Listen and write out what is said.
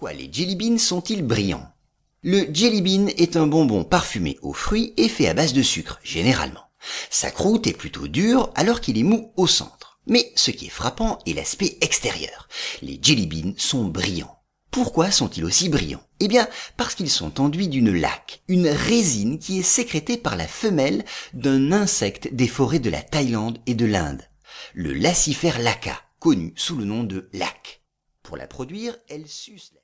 Pourquoi les jelly beans sont-ils brillants? Le jelly bean est un bonbon parfumé aux fruits et fait à base de sucre, généralement. Sa croûte est plutôt dure alors qu'il est mou au centre. Mais ce qui est frappant est l'aspect extérieur. Les jelly beans sont brillants. Pourquoi sont-ils aussi brillants? Eh bien, parce qu'ils sont enduits d'une laque, une résine qui est sécrétée par la femelle d'un insecte des forêts de la Thaïlande et de l'Inde, le lacifère laca, connu sous le nom de lac. Pour la produire, elle suce la...